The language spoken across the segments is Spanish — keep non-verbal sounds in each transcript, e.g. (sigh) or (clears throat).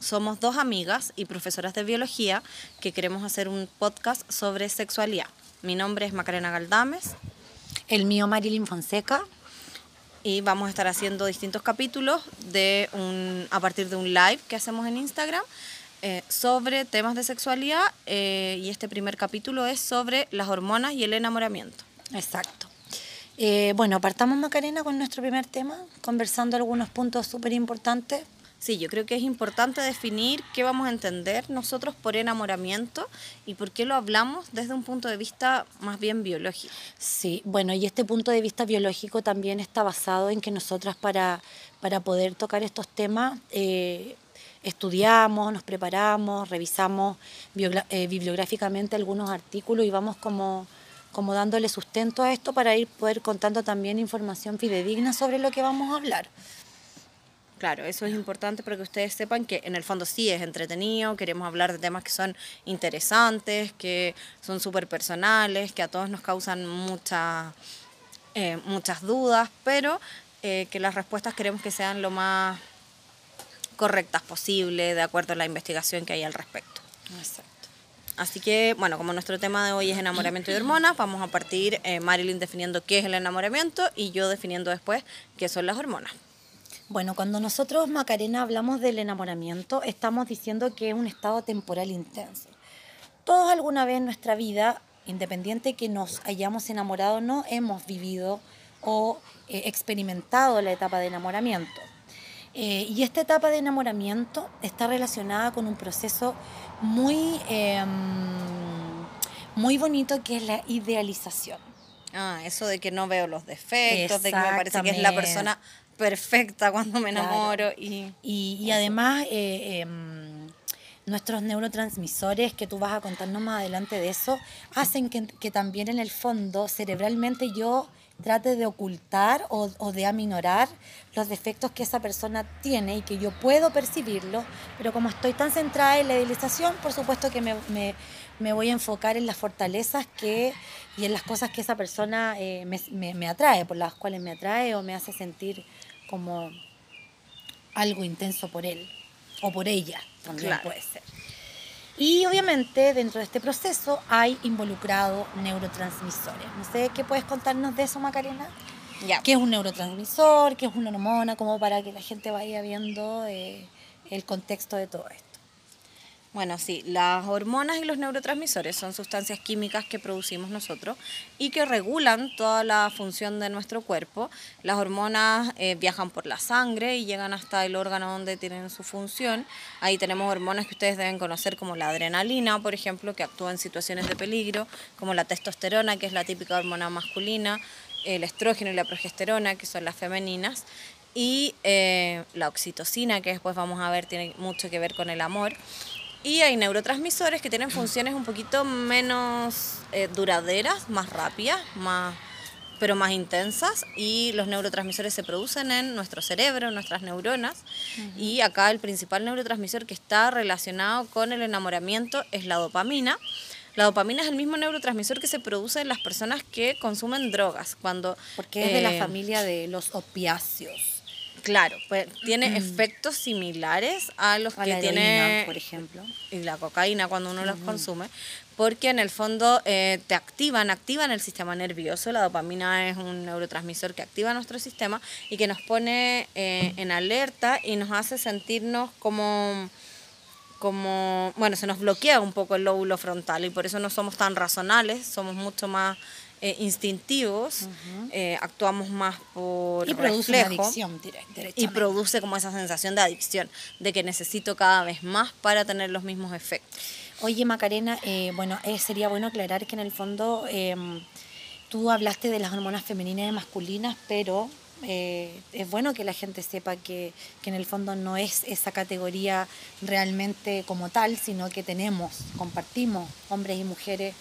Somos dos amigas y profesoras de biología que queremos hacer un podcast sobre sexualidad. Mi nombre es Macarena Galdames. El mío Marilyn Fonseca. Y vamos a estar haciendo distintos capítulos de un, a partir de un live que hacemos en Instagram eh, sobre temas de sexualidad eh, y este primer capítulo es sobre las hormonas y el enamoramiento. Exacto. Eh, bueno, partamos Macarena con nuestro primer tema, conversando algunos puntos súper importantes. Sí, yo creo que es importante definir qué vamos a entender nosotros por enamoramiento y por qué lo hablamos desde un punto de vista más bien biológico. Sí, bueno, y este punto de vista biológico también está basado en que nosotras para, para poder tocar estos temas estudiamos, nos preparamos, revisamos eh, bibliográficamente algunos artículos y vamos como, como dándole sustento a esto para ir poder contando también información fidedigna sobre lo que vamos a hablar. Claro, eso es importante para que ustedes sepan que en el fondo sí es entretenido, queremos hablar de temas que son interesantes, que son súper personales, que a todos nos causan mucha, eh, muchas dudas, pero eh, que las respuestas queremos que sean lo más correctas posibles, de acuerdo a la investigación que hay al respecto. Exacto. Así que, bueno, como nuestro tema de hoy es enamoramiento y hormonas, vamos a partir eh, Marilyn definiendo qué es el enamoramiento y yo definiendo después qué son las hormonas. Bueno, cuando nosotros, Macarena, hablamos del enamoramiento, estamos diciendo que es un estado temporal intenso. Todos alguna vez en nuestra vida, independiente que nos hayamos enamorado o no, hemos vivido o eh, experimentado la etapa de enamoramiento. Eh, y esta etapa de enamoramiento está relacionada con un proceso muy, em, muy bonito que es la idealización. Ah, eso de que no veo los defectos, de que me parece que es la persona perfecta cuando me enamoro. Y, y, además, eh, em, nuestros neurotransmisores, que tú vas a contarnos más adelante de eso, hacen que, que también en el fondo, cerebralmente, yo trate de ocultar o, o, de aminorar los defectos que esa persona tiene y que yo puedo percibirlo, pero como estoy tan centrada en la idealización, por supuesto que me, me, me voy a enfocar en las fortalezas que, y en las cosas que esa persona eh, me, me, atrae, por las cuales me atrae o me hace sentir como algo intenso por él o por ella, también puede ser. Y obviamente dentro de este proceso hay involucrado neurotransmisores. No sé, ¿qué puedes contarnos de eso, Macarena? Ya. ¿Qué es un neurotransmisor? ¿Qué es una hormona? Como para que la gente vaya viendo eh, el contexto de todo esto. Bueno, sí, las hormonas y los neurotransmisores son sustancias químicas que producimos nosotros y que regulan toda la función de nuestro cuerpo. Las hormonas eh, viajan por la sangre y llegan hasta el órgano donde tienen su función. Ahí tenemos hormonas que ustedes deben conocer como la adrenalina, por ejemplo, que actúa en situaciones de peligro, como la testosterona, que es la típica hormona masculina, el estrógeno y la progesterona, que son las femeninas, y eh, la oxitocina, que después vamos a ver tiene mucho que ver con el amor. Y hay neurotransmisores que tienen funciones un poquito menos eh, duraderas, más rápidas, más, pero más intensas. Y los neurotransmisores se producen en nuestro cerebro, en nuestras neuronas. Y acá el principal neurotransmisor que está relacionado con el enamoramiento es la dopamina. La dopamina es el mismo neurotransmisor que se produce en las personas que consumen drogas. Cuando, Porque es de la eh, familia de los opiáceos. Claro, pues tiene efectos similares a los que tiene, por ejemplo, y la cocaína cuando uno los consume, porque en el fondo eh, te activan, activan el sistema nervioso. La dopamina es un neurotransmisor que activa nuestro sistema y que nos pone eh, en alerta y nos hace sentirnos como como, bueno, se nos bloquea un poco el lóbulo frontal y por eso no somos tan razonales, somos mucho más eh, instintivos, eh, actuamos más por y produce reflejo, adicción y produce como esa sensación de adicción, de que necesito cada vez más para tener los mismos efectos. Oye Macarena, eh, bueno, sería bueno aclarar que en el fondo em, tú hablaste de las hormonas femeninas y masculinas, pero es bueno que la gente sepa que, que, en el fondo no es esa categoría realmente como tal, sino que tenemos, compartimos hombres y mujeres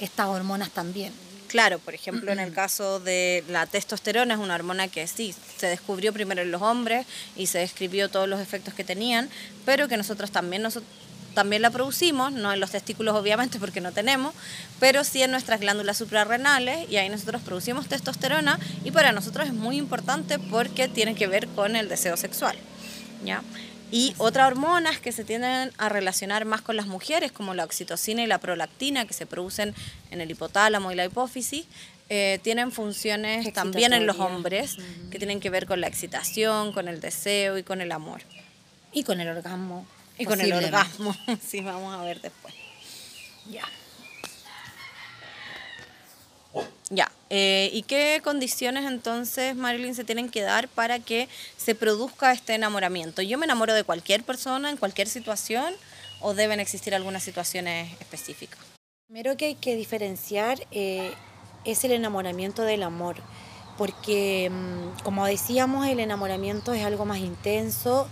estas hormonas también. Claro, por ejemplo, en el caso de la testosterona es una hormona que sí, se descubrió primero en los hombres y se describió todos los efectos que tenían, pero que nosotros también, nosotros también la producimos, no en los testículos obviamente (laughs) porque no tenemos, pero sí en nuestras glándulas suprarrenales y ahí nosotros producimos testosterona y para nosotros es muy importante porque tiene que ver con el deseo sexual. ¿ya? Y otras hormonas que se tienden a relacionar más con las mujeres, como la oxitocina y la prolactina, que se producen en el hipotálamo y la hipófisis, eh, tienen funciones también en los hombres que tienen que ver con la excitación, con el deseo y con el amor. Y con el orgasmo. Y con el orgasmo, (laughs) sí, vamos a ver después. Ya. Ya, eh, ¿y qué condiciones entonces, Marilyn, se tienen que dar para que se produzca este enamoramiento? ¿Yo me enamoro de cualquier persona en cualquier situación o deben existir algunas situaciones específicas? Primero que hay que diferenciar eh, es el enamoramiento del amor, porque mm, como decíamos, el enamoramiento es algo más intenso,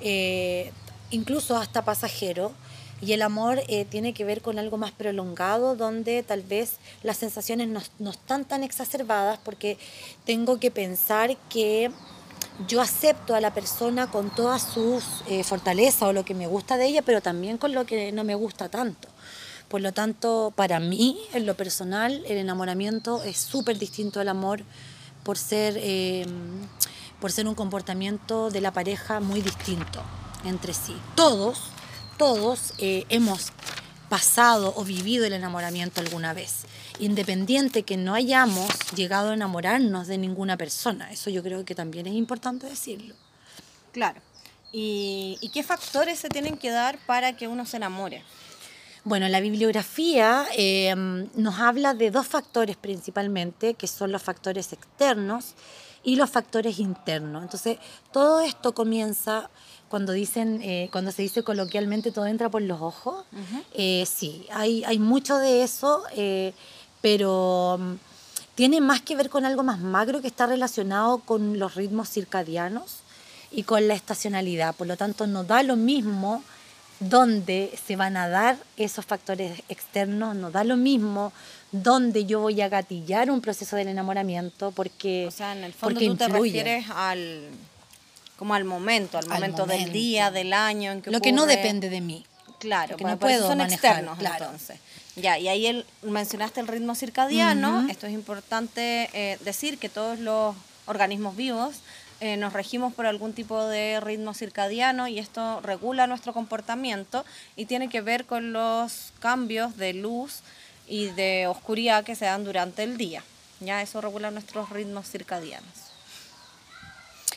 eh, incluso hasta pasajero y el amor eh, tiene que ver con algo más prolongado, donde tal vez las sensaciones no, están tan exacerbadas porque tengo que pensar que yo acepto a la persona con todas sus eh, fortalezas o lo que me gusta de ella, pero también con lo que no me gusta tanto. Por lo tanto, para mí, en lo personal, el enamoramiento es súper distinto al amor por ser, eh, por ser un comportamiento de la pareja muy distinto entre sí. Todos todos eh, hemos pasado o vivido el enamoramiento alguna vez, independiente que no hayamos llegado a enamorarnos de ninguna persona. Eso yo creo que también es importante decirlo. Claro. ¿Y, qué factores se tienen que dar para que uno se enamore? Bueno, la bibliografía eh, nos habla de dos factores principalmente, que son los factores externos y los factores internos. Entonces, todo esto comienza cuando dicen, eh, cuando se dice coloquialmente todo entra por los ojos, eh, sí, hay, hay mucho de eso, eh, pero mm, tiene más que ver con algo más magro que está relacionado con los ritmos circadianos y con la estacionalidad. Por lo tanto, no da lo mismo dónde se van a dar esos factores externos, no da lo mismo dónde yo voy a gatillar un proceso del enamoramiento, porque... O sea, en el fondo tú te refieres al como al momento, al momento, del día, del año en que Lo que no depende de mí. Claro, que no puedo son externos entonces. Ya, y ahí el, mencionaste el ritmo circadiano. Esto es importante eh, decir que todos los organismos vivos eh, nos regimos por algún tipo de ritmo circadiano y esto regula nuestro comportamiento y tiene que ver con los cambios de luz y de oscuridad que se dan durante el día. Ya eso regula nuestros ritmos circadianos.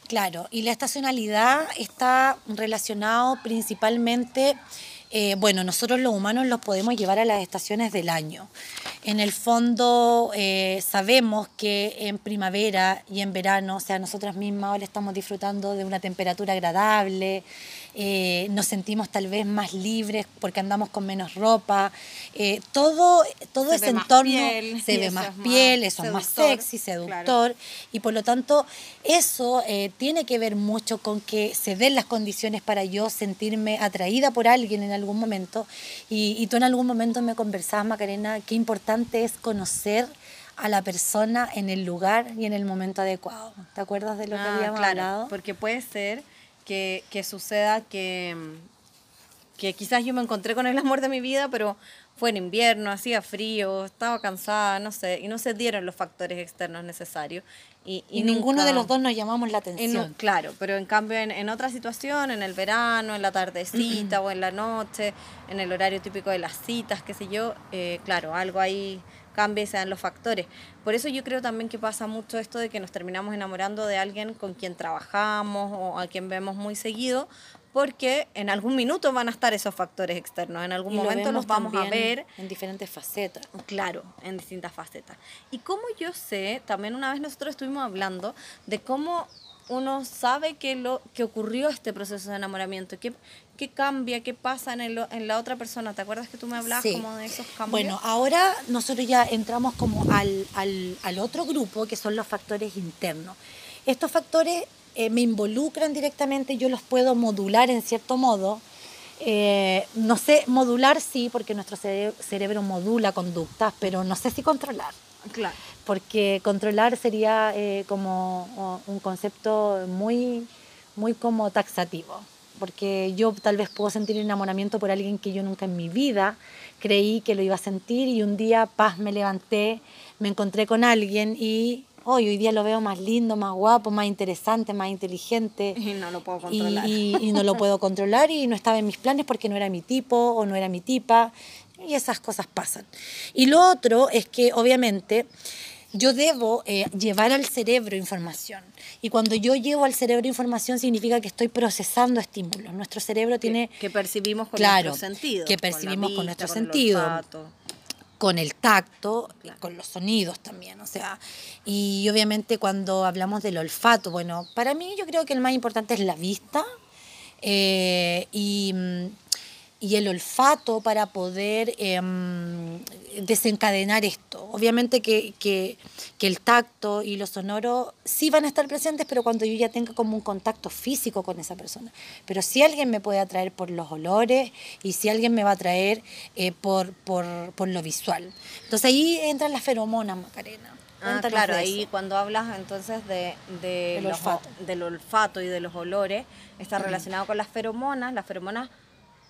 Claro, y la estacionalidad está relacionado principalmente, eh, bueno, nosotros los humanos los podemos llevar a las estaciones del año. En el fondo eh, sabemos que en primavera y en verano, o sea, nosotras mismas ahora estamos disfrutando de una temperatura agradable, eh, nos sentimos tal vez más libres porque andamos con menos ropa. Eh, todo todo ese entorno se ve más piel, eso es más sexy, seductor. Y por lo tanto, eso eh, tiene que ver mucho con que se den las condiciones para yo sentirme atraída por alguien en algún momento. Y, y tú en algún momento me conversabas, Macarena, qué importante es conocer a la persona en el lugar y en el momento adecuado. ¿Te acuerdas de lo que ah, habíamos claro, hablado? Porque puede ser que, suceda que, que quizás yo me encontré con el amor de mi vida, pero fue en invierno, hacía frío, estaba cansada, no sé, y no se dieron los factores externos necesarios. Y, y, ninguno de los dos nos llamamos la atención. claro, pero en cambio en, en, otra situación, en el verano, en la tardecita (clears throat) o en la noche, en el horario típico de las citas, qué sé yo, eh, claro, algo ahí cambia y se dan los factores. Por eso yo creo también que pasa mucho esto de que nos terminamos enamorando de alguien con quien trabajamos o a quien vemos muy seguido, porque en algún minuto van a estar esos factores externos, en algún momento los vamos a ver. En diferentes facetas. Claro, en distintas facetas. Y como yo sé, también una vez nosotros estuvimos hablando de cómo uno sabe que, lo, que ocurrió este proceso de enamoramiento, qué, qué cambia, qué pasa en, el, en la otra persona. ¿Te acuerdas que tú me hablabas como de esos cambios? Bueno, ahora nosotros ya entramos como al, al, al otro grupo, que son los factores internos. Estos factores eh, me involucran directamente, yo los puedo modular en cierto modo. Eh, no sé, modular sí, porque nuestro cerebro modula conductas, pero no sé si controlar. Claro. Porque controlar sería eh, como un concepto muy, muy como taxativo. Porque yo tal vez puedo sentir enamoramiento por alguien que yo nunca en mi vida creí que lo iba a sentir y un día, paz, me levanté, me encontré con alguien y hoy, hoy día lo veo más lindo, más guapo, más interesante, más inteligente. (laughs) Y no lo puedo Y, controlar. y- y no lo puedo controlar y no estaba en mis planes porque no era mi tipo o no era mi tipa. Y esas cosas pasan. Y lo otro es que obviamente yo debo eh, llevar al cerebro información. Y cuando yo llevo al cerebro información significa que estoy procesando estímulos. Nuestro cerebro tiene que percibimos con Claro, nuestros sentidos. que percibimos con vista, nuestro con el sentido. olfato. con el tacto, Claro. con los sonidos también, o sea, y obviamente cuando hablamos del olfato, bueno, para mí yo creo que el más importante es la vista eh, y, mm, y el olfato para poder em, desencadenar esto. Obviamente que, que- que el tacto y lo sonoro sí van a estar presentes, pero cuando yo ya tenga como un contacto físico con esa persona. Pero si alguien me puede atraer por los olores y si alguien me va a atraer eh, por, por, por lo visual. Entonces ahí entran las feromonas, Macarena. Ah, claro, ahí cuando hablas entonces de, de Del los- olfato. del olfato y de los olores, está relacionado con las feromonas. Las feromonas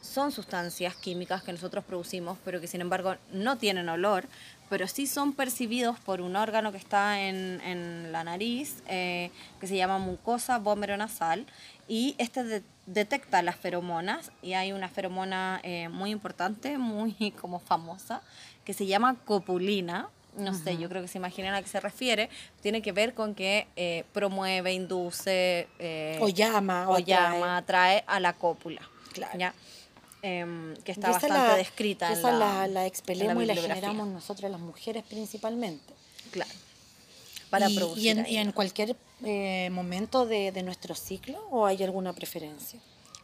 son sustancias químicas que nosotros producimos, pero que sin embargo no tienen olor, pero sí son percibidos por un órgano que está en, en la nariz, eh, que se llama mucosa nasal, y este de- detecta las feromonas, y hay una feromona eh, muy importante, muy (laughs) como famosa, que se llama copulina, no sé, yo creo que se imaginan a qué se refiere, tiene que ver con que eh, promueve, induce, eh, O llama, o o atrae. llama, atrae a la cópula. Claro. ¿ya? Em, que está bastante la- descrita en esa la, la, la en la expelemos y la generamos nosotros las mujeres principalmente. Claro. Para y, producir. y en, ahí. y en cualquier eh, momento de, de nuestro ciclo o hay alguna preferencia?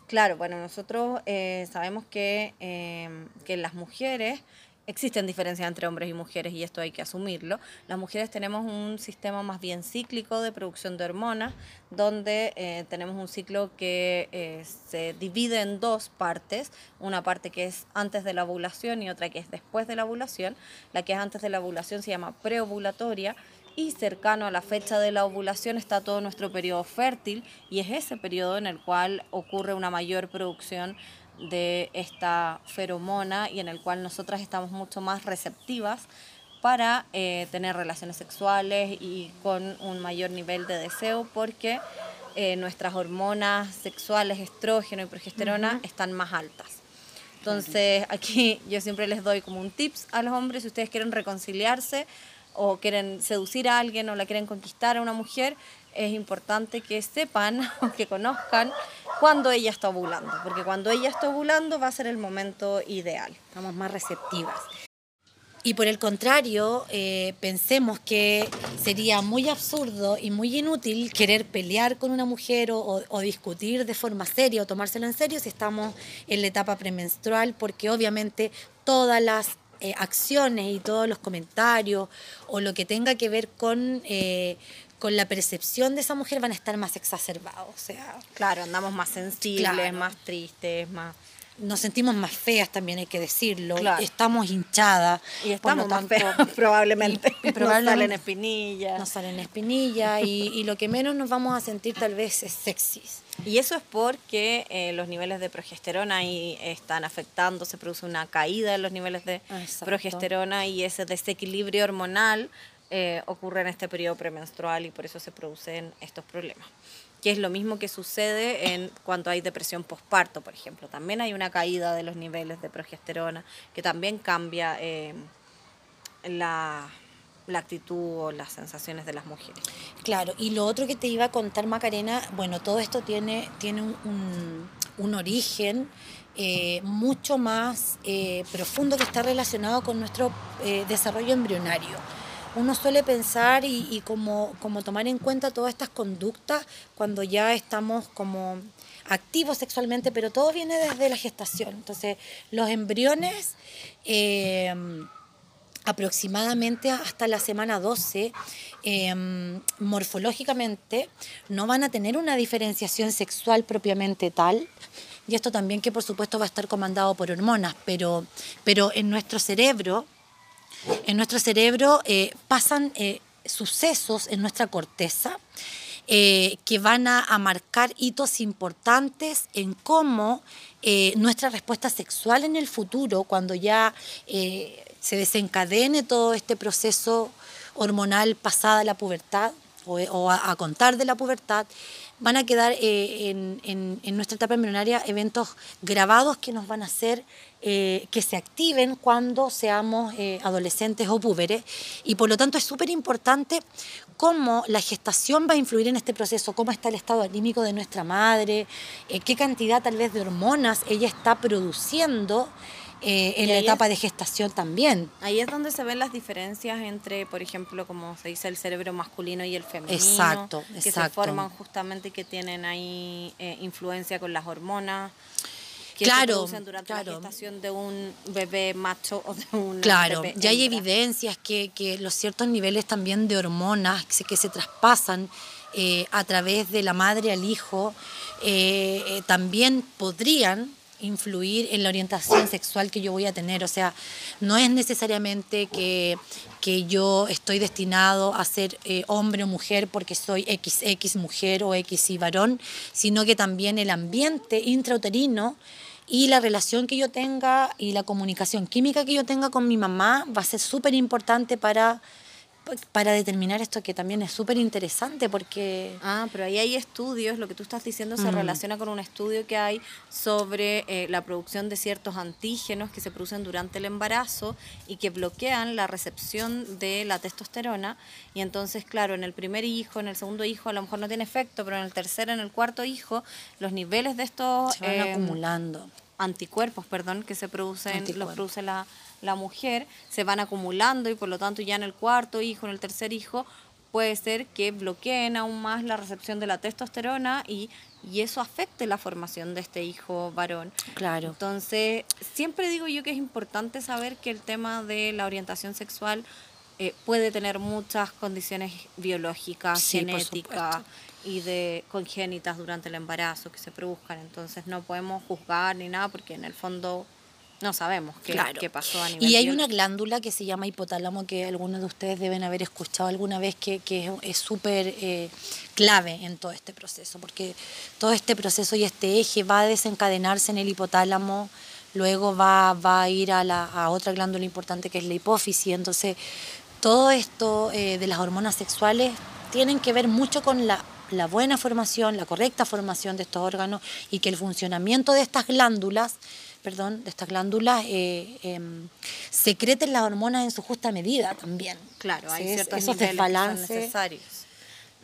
Claro, bueno, nosotros eh, sabemos que, em, que las mujeres existen diferencias entre hombres y mujeres y esto hay que asumirlo. Las mujeres tenemos un sistema más bien cíclico de producción de hormonas, donde eh, tenemos un ciclo que eh, se divide en dos partes, una parte que es antes de la ovulación y otra que es después de la ovulación. La que es antes de la ovulación se llama preovulatoria y cercano a la fecha de la ovulación está todo nuestro periodo fértil y es ese periodo en el cual ocurre una mayor producción de esta feromona y en el cual nosotras estamos mucho más receptivas para eh, tener relaciones sexuales y con un mayor nivel de deseo porque eh, nuestras hormonas sexuales, estrógeno y progesterona, están más altas. Entonces, aquí yo siempre les doy como un tips a los hombres, si ustedes quieren reconciliarse o quieren seducir a alguien o la quieren conquistar a una mujer, es importante que sepan (laughs) o que conozcan cuando ella está ovulando, porque cuando ella está ovulando va a ser el momento ideal. Estamos más receptivas. Y por el contrario, eh, pensemos que sería muy absurdo y muy inútil querer pelear con una mujer o, o- discutir de forma seria o tomárselo en serio si estamos en la etapa premenstrual, porque obviamente todas las eh, acciones y todos los comentarios o lo que tenga que ver con, eh, con la percepción de esa mujer van a estar más exacerbados. O sea, Claro, andamos más sensibles, Claro. más tristes, más... nos sentimos más feas también, hay que decirlo. Claro. Estamos hinchadas. Y estamos más tanto, feas, (laughs) probablemente. y Nos probablemente- salen espinillas. Nos salen espinillas y, y lo que menos nos vamos a sentir tal vez es sexys. Y eso es porque eh, los niveles de progesterona ahí están afectando, se produce una caída en los niveles de Exacto. progesterona y ese desequilibrio hormonal eh, ocurre en este periodo premenstrual y por eso se producen estos problemas. Que es lo mismo que sucede en cuando hay depresión postparto, por ejemplo. También hay una caída de los niveles de progesterona que también cambia eh, la, la actitud o las sensaciones de las mujeres. Claro, y lo otro que te iba a contar, Macarena, bueno, todo esto tiene, tiene un, un- origen eh, mucho más profundo que está relacionado con nuestro desarrollo embrionario. Uno suele pensar y, como, como tomar en cuenta todas estas conductas cuando ya estamos como activos sexualmente, pero todo viene desde la gestación. Entonces, los embriones... eh, aproximadamente hasta la semana 12, eh, morfológicamente no van a tener una diferenciación sexual propiamente tal. Y esto también que por supuesto va a estar comandado por hormonas, pero, pero en nuestro cerebro, en nuestro cerebro eh, pasan eh, sucesos en nuestra corteza eh, que van a, a marcar hitos importantes en cómo nuestra respuesta sexual en el futuro, cuando ya se desencadene todo este proceso hormonal pasada la pubertad o, a, contar de la pubertad, van a quedar eh, en, nuestra etapa embrionaria eventos grabados que nos van a hacer eh, que se activen cuando seamos eh, adolescentes o púberes. Y por lo tanto es súper importante cómo la gestación va a influir en este proceso, cómo está el estado anímico de nuestra madre, qué cantidad tal vez de hormonas ella está produciendo. Eh, en la etapa de gestación también. Ahí es donde se ven las diferencias entre, por ejemplo, como se dice, el cerebro masculino y el femenino. Exacto, Que se forman justamente que tienen ahí eh, influencia con las hormonas. Que claro, se producen durante la gestación de un bebé macho o de un Claro, bebé ya hay evidencias que, que, los ciertos niveles también de hormonas que se, que se traspasan eh, a través de la madre al hijo también podrían influir en la orientación sexual que yo voy a tener. O sea, no es necesariamente que, que yo estoy destinado a ser eh, hombre o mujer porque soy XX mujer o X y varón, sino que también el ambiente intrauterino y la relación que yo tenga y la comunicación química que yo tenga con mi mamá va a ser súper importante para para determinar esto que también es súper interesante porque... Ah, pero ahí hay estudios, lo que tú estás diciendo se mm. relaciona con un estudio que hay sobre eh, la producción de ciertos antígenos que se producen durante el embarazo y que bloquean la recepción de la testosterona y entonces, claro, en el primer hijo, en el segundo hijo a lo mejor no tiene efecto, pero en el tercer, en el cuarto hijo, los niveles de estos... Se van eh, acumulando. Anticuerpos, perdón, que se producen, los produce la la mujer se van acumulando y por lo tanto ya en el cuarto hijo, en el tercer hijo, puede ser que bloqueen aún más la recepción de la testosterona y, y eso afecte la formación de este hijo varón. Claro. Entonces, siempre digo yo que es importante saber que el tema de la orientación sexual eh, puede tener muchas condiciones biológicas, genéticas y de congénitas durante el embarazo que se produzcan. Entonces, no podemos juzgar ni nada porque en el fondo no sabemos qué, pasó a nivel Y hay una glándula que se llama hipotálamo que algunos de ustedes deben haber escuchado alguna vez que, es súper eh, clave en todo este proceso, porque todo este proceso y este eje va a desencadenarse en el hipotálamo, luego va, va a ir a, la, a otra glándula importante que es la hipófisis, entonces todo esto eh, de las hormonas sexuales tienen que ver mucho con la la buena formación, la correcta formación de estos órganos y que el funcionamiento de estas glándulas perdón, de estas glándulas eh, em, secreten las hormonas en su justa medida también. Claro, hay ciertos esos necesarios.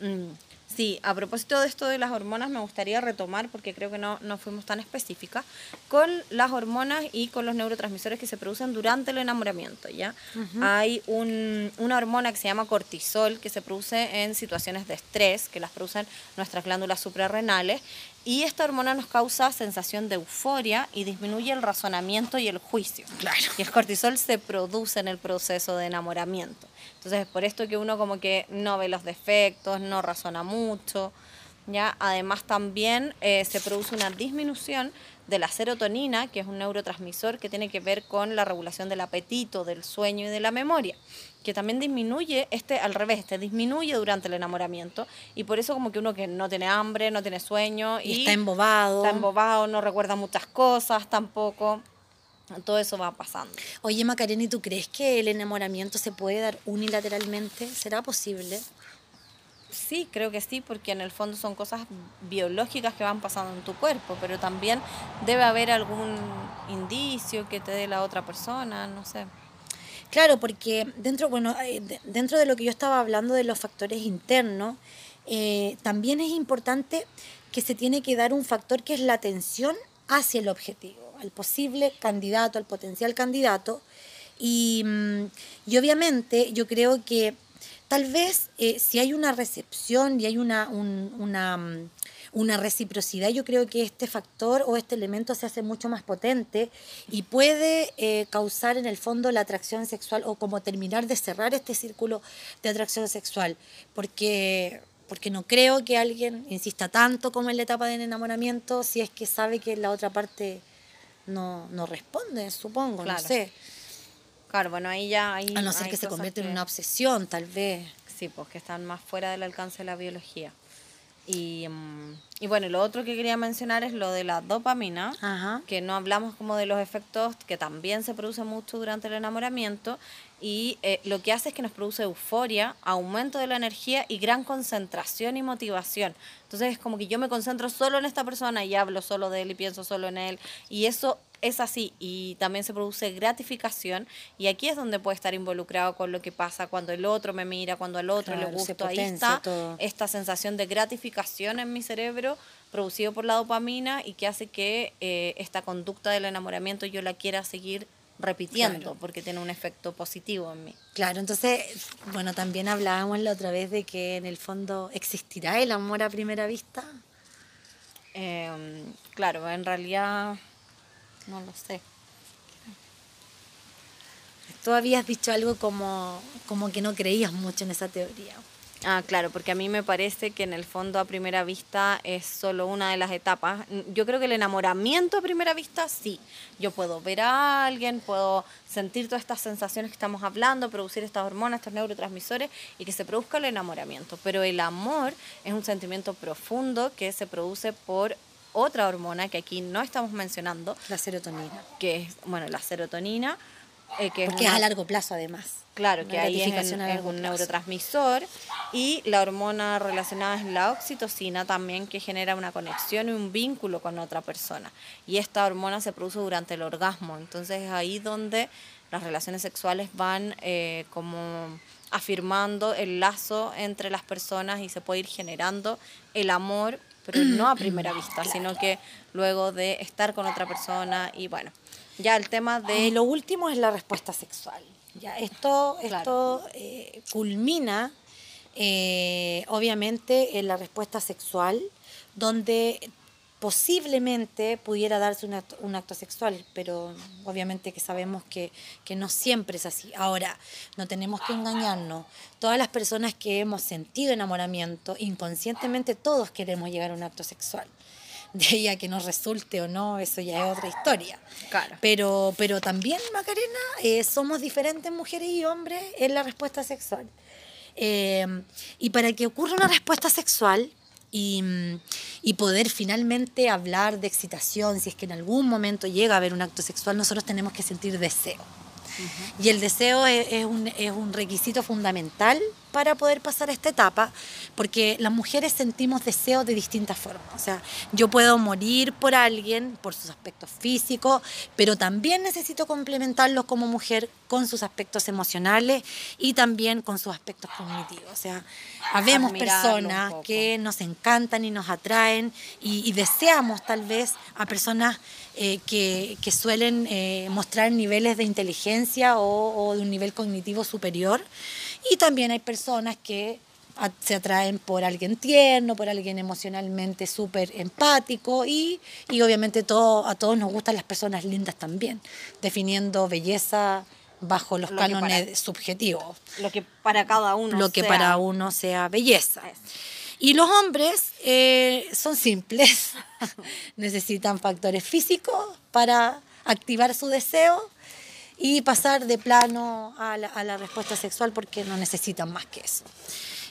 Mm. Sí, a propósito de esto de las hormonas, me gustaría retomar, porque creo que no, no fuimos tan específicas, con las hormonas y con los neurotransmisores que se producen durante el enamoramiento. ¿ya? Hay un, una hormona que se llama cortisol, que se produce en situaciones de estrés, que las producen nuestras glándulas suprarrenales, y esta hormona nos causa sensación de euforia y disminuye el razonamiento y el juicio. Claro. Y el cortisol se produce en el proceso de enamoramiento. Entonces es por esto que uno como que no ve los defectos, no razona mucho. ¿ya? Además también eh, se produce una disminución de la serotonina, que es un neurotransmisor que tiene que ver con la regulación del apetito, del sueño y de la memoria que también disminuye, este al revés, este disminuye durante el enamoramiento y por eso como que uno que no tiene hambre, no tiene sueño y, está embobado. Está embobado, no recuerda muchas cosas tampoco. Todo eso va pasando. Oye, Macarena, ¿y tú crees que el enamoramiento se puede dar unilateralmente? ¿Será posible? Sí, creo que sí, porque en el fondo son cosas biológicas que van pasando en tu cuerpo, pero también debe haber algún indicio que te dé la otra persona, no sé. Claro, porque dentro, bueno, eh, dentro de lo que yo estaba hablando de los factores internos, eh, también es importante que se tiene que dar un factor que es la atención hacia el objetivo, al posible candidato, al potencial candidato. Y, mm, y obviamente yo creo que tal vez eh, si hay una recepción y hay una, una mm, una reciprocidad, yo creo que este factor o este elemento se hace mucho más potente y puede eh, causar en el fondo la atracción sexual o como terminar de cerrar este círculo de atracción sexual, porque porque no creo que alguien insista tanto como en la etapa del enamoramiento si es que sabe que la otra parte no, no responde, supongo, no sé. Claro, bueno, ahí ya... a no ser que se convierta en una obsesión, tal vez. Sí, pues que están más fuera del alcance de la biología. Y, mm, y, bueno, lo otro que quería mencionar es lo de la dopamina, que no hablamos como de los efectos que también se producen mucho durante el enamoramiento y eh, lo que hace es que nos produce euforia, aumento de la energía y gran concentración y motivación. Entonces es como que yo me concentro solo en esta persona y hablo solo de él y pienso solo en él. Y eso es así. Y también se produce gratificación. Y aquí es donde puede estar involucrado con lo que pasa cuando el otro me mira, cuando al otro le gusta, ahí está esta sensación de gratificación en mi cerebro producido por la dopamina y que hace que eh, esta conducta del enamoramiento yo la quiera seguir repitiendo porque tiene un efecto positivo en mí. Claro, entonces, bueno, también hablábamos la otra vez de que en el fondo existirá el amor a primera vista. Em, claro, en realidad no lo sé. Tú habías dicho algo como, como que no creías mucho en esa teoría. Ah, claro, porque a mí me parece que en el fondo a primera vista es solo una de las etapas. Yo creo que el enamoramiento a primera vista sí. Yo puedo ver a alguien, puedo sentir todas estas sensaciones que estamos hablando, producir estas hormonas, estos neurotransmisores y que se produzca el enamoramiento. Pero el amor es un sentimiento profundo que se produce por otra hormona que aquí no estamos mencionando. La serotonina. Que es, bueno, la serotonina eh, Porque es, a largo plazo además. Claro, que ahí es, un neurotransmisor y la hormona relacionada es la oxitocina también que genera una conexión y un vínculo con otra persona. Y esta hormona se produce durante el orgasmo, entonces es ahí donde las relaciones sexuales van eh, como afirmando el lazo entre las personas y se puede ir generando el amor, pero no a primera (clears throat) vista, sino que luego de estar con otra persona y bueno. Ya el tema de... Lo último es la respuesta sexual. Ya, esto esto eh, culmina, eh, obviamente, en la respuesta sexual, donde posiblemente pudiera darse un acto, un acto, sexual, pero obviamente que sabemos que, que, no siempre es así. Ahora, no tenemos que engañarnos. Todas las personas que hemos sentido enamoramiento, inconscientemente todos queremos llegar a un acto sexual de ella que nos resulte o no, eso ya es otra historia. Claro. Pero, pero también, Macarena, eh, somos diferentes mujeres y hombres en la respuesta sexual. Eh, y para que ocurra una respuesta sexual y, y, poder finalmente hablar de excitación, si es que en algún momento llega a haber un acto sexual, nosotros tenemos que sentir deseo. Y el deseo es, un, es un requisito fundamental para poder pasar a esta etapa, porque las mujeres sentimos deseos de distintas formas. O sea, yo puedo morir por alguien, por sus aspectos físicos, pero también necesito complementarlos como mujer con sus aspectos emocionales y también con sus aspectos cognitivos. O sea, habemos personas que nos encantan y nos atraen y, deseamos tal vez a personas eh, que, que, suelen eh, mostrar niveles de inteligencia o, o de un nivel cognitivo superior. Y también hay personas que se atraen por alguien tierno, por alguien emocionalmente súper empático y, y obviamente todo, a todos nos gustan las personas lindas también, definiendo belleza bajo los cánones subjetivos. Lo que para cada uno Lo que para uno sea belleza. Y los hombres eh, son simples, (laughs) necesitan factores físicos para activar su deseo y pasar de plano a la, a la respuesta sexual porque no necesitan más que eso.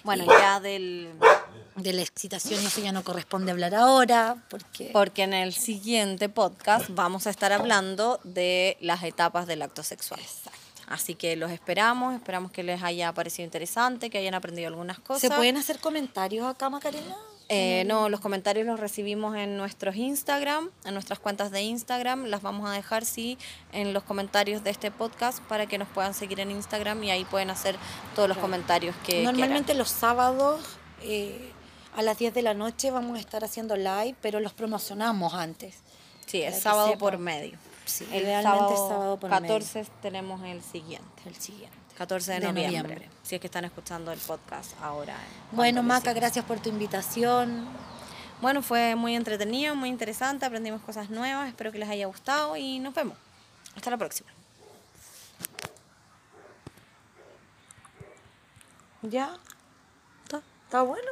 Bueno, ya del... De la excitación eso ya no corresponde hablar ahora, porque... Porque en el siguiente podcast vamos a estar hablando de las etapas del acto sexual. Así que los esperamos, esperamos que les haya parecido interesante, que hayan aprendido algunas cosas. ¿Se pueden hacer comentarios acá, Macarena? Eh, no, los comentarios los recibimos en nuestros Instagram, en nuestras cuentas de Instagram. Las vamos a dejar, sí, en los comentarios de este podcast para que nos puedan seguir en Instagram y ahí pueden hacer todos los comentarios que Normalmente los sábados eh, a las 10 de la noche vamos a estar haciendo live, pero los promocionamos antes. Sí, es sábado por medio. Sí, el sábado, sábado por 14 tenemos el siguiente. El siguiente. 14 de, noviembre, si es que están escuchando el podcast ahora. Bueno, Maca, gracias por tu invitación. Bueno, fue muy entretenido, muy interesante, aprendimos cosas nuevas, espero que les haya gustado y nos vemos. Hasta la próxima. ¿Ya? ¿Está, ¿Está bueno?